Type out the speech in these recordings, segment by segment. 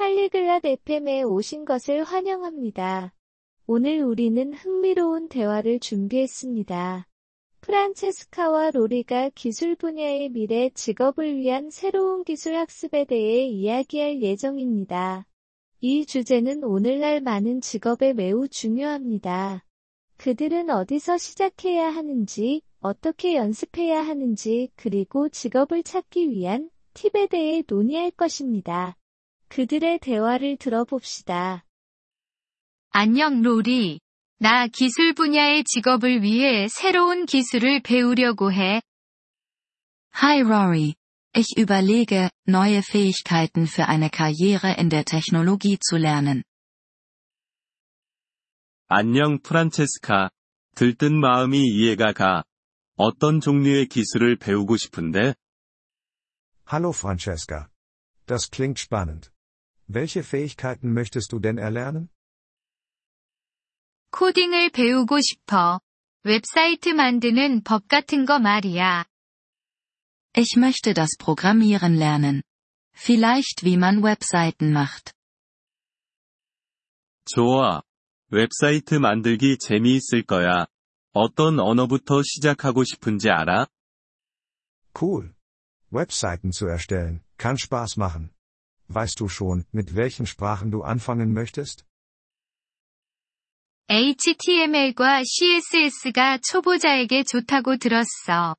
팔리글랏 FM에 오신 것을 환영합니다. 오늘 우리는 흥미로운 대화를 준비했습니다. 프란체스카와 로리가 기술 분야의 미래 직업을 위한 새로운 기술 학습에 대해 이야기할 예정입니다. 이 주제는 오늘날 많은 직업에 매우 중요합니다. 그들은 어디서 시작해야 하는지, 어떻게 연습해야 하는지, 그리고 직업을 찾기 위한 팁에 대해 논의할 것입니다. 그들의 대화를 들어봅시다. 안녕 로리. 나 기술 분야의 직업을 위해 새로운 기술을 배우려고 해. Hi Rory. Ich überlege, neue Fähigkeiten für eine Karriere in der Technologie zu lernen. 안녕 프란체스카. 들뜬 마음이 이해가 가. 어떤 종류의 기술을 배우고 싶은데? Hallo Francesca. Das klingt spannend. Welche Fähigkeiten möchtest du denn erlernen? 코딩을 배우고 싶어. 웹사이트 만드는 법 같은 거 말이야. Ich möchte das Programmieren lernen. Vielleicht wie man Webseiten macht. 좋아. 웹사이트 만들기 재미있을 거야. 어떤 언어부터 시작하고 싶은지 알아? Cool. Webseiten zu erstellen, kann Spaß machen. Weißt du schon, mit welchen Sprachen du anfangen möchtest? HTML과 CSS가 초보자에게 좋다고 들었어.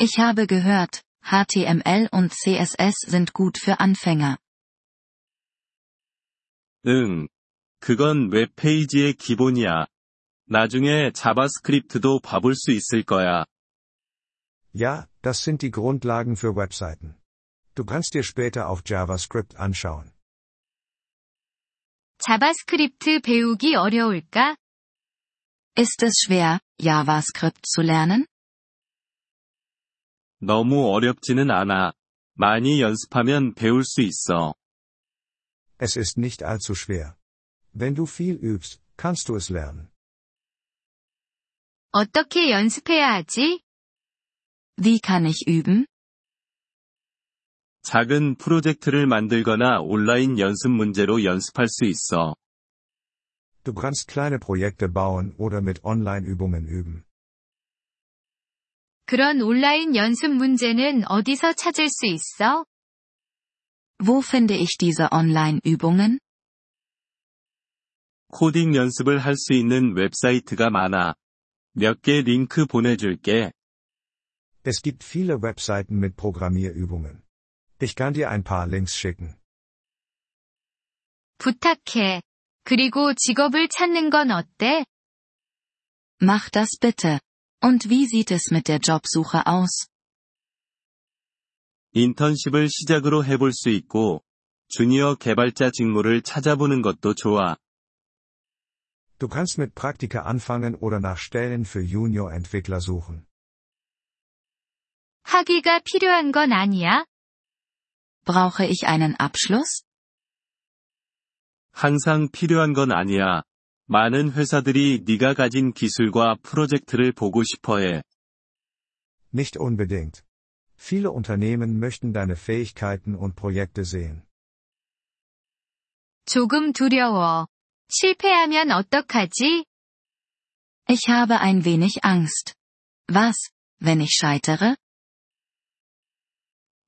Ich habe gehört, HTML und CSS sind gut für Anfänger. 응. 그건 웹페이지의 기본이야. 나중에 자바스크립트도 봐볼 수 있을 거야. Ja, das sind die Grundlagen für Webseiten. Du kannst dir später auch JavaScript anschauen. 자바스크립트 배우기 어려울까? Ist es schwer, JavaScript zu lernen? 너무 어렵지는 않아. 많이 연습하면 배울 수 있어. Es ist nicht allzu schwer. Wenn du viel übst, kannst du es lernen. 어떻게 연습해야 하지? Wie kann ich üben? 작은 프로젝트를 만들거나 온라인 연습 문제로 연습할 수 있어. Du kannst kleine Projekte bauen oder mit Online-Übungen üben. 그런 온라인 연습 문제는 어디서 찾을 수 있어? Wo finde ich diese Online-Übungen? 코딩 연습을 할 수 있는 웹사이트가 많아. 몇 개 링크 보내줄게. Es gibt viele Webseiten mit Programmierübungen. Ich kann dir ein paar Links schicken. 부탁해. 그리고 직업을 찾는 건 어때? Mach das bitte. Und wie sieht es mit der Jobsuche aus? 인턴십을 시작으로 해볼 수 있고, 주니어 개발자 직무를 찾아보는 것도 좋아. Du kannst mit Praktika anfangen oder nach Stellen für Junior-Entwickler suchen. 학위가 필요한 건 아니야? Brauche ich einen Abschluss? 항상 필요한 건 아니야. 많은 회사들이 네가 가진 기술과 프로젝트를 보고 싶어 해. Nicht unbedingt. Viele Unternehmen möchten deine Fähigkeiten und Projekte sehen. 조금 두려워. 실패하면 어떡하지? Ich habe ein wenig Angst. Was, wenn ich scheitere?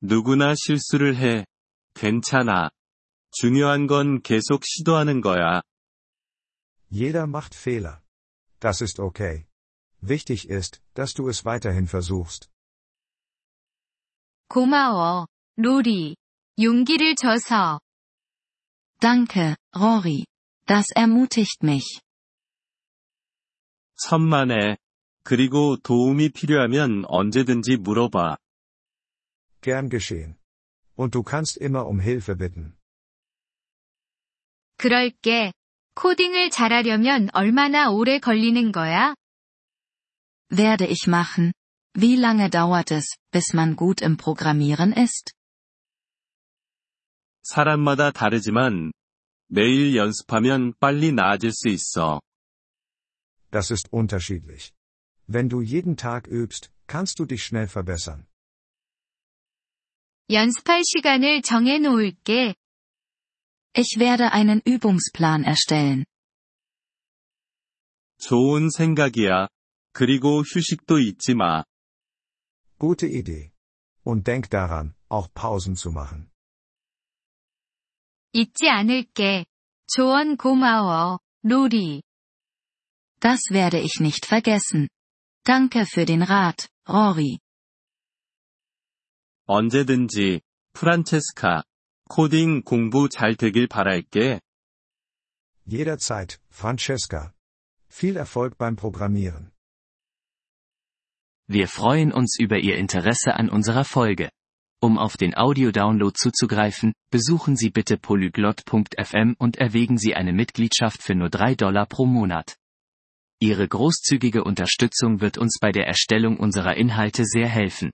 누구나 실수를 해. 괜찮아. 중요한 건 계속 시도하는 거야. Jeder macht Fehler. Das ist okay. Wichtig ist, dass du es weiterhin versuchst. 고마워, 로리. 용기를 줘서. Danke, Rory. Das ermutigt mich. 천만에. 그리고 도움이 필요하면 언제든지 물어봐. Gern geschehen. Und du kannst immer um Hilfe bitten. 그럴게. 코딩을 잘하려면 얼마나 오래 걸리는 거야? Werde ich machen. Wie lange dauert es, bis man gut im Programmieren ist? 사람마다 다르지만, 매일 연습하면 빨리 나아질 수 있어. Das ist unterschiedlich. Wenn du jeden Tag übst, kannst du dich schnell verbessern. 연습할 시간을 정해 놓을게. Ich werde einen Übungsplan erstellen. 좋은 생각이야. 그리고 휴식도 잊지 마. Gute Idee. Und denk daran, auch Pausen zu machen. 잊지 않을게. 조언 고마워, 로리. Das werde ich nicht vergessen. Danke für den Rat, Rory. 언제든지, 프란체스카. 코딩 공부 잘 되길 바랄게. Jederzeit, Francesca. Viel Erfolg beim Programmieren. Wir freuen uns über Ihr Interesse an unserer Folge. Um auf den Audiodownload zuzugreifen, besuchen Sie bitte polyglot.fm und erwägen Sie eine Mitgliedschaft für nur 3 Dollar pro Monat. Ihre großzügige Unterstützung wird uns bei der Erstellung unserer Inhalte sehr helfen.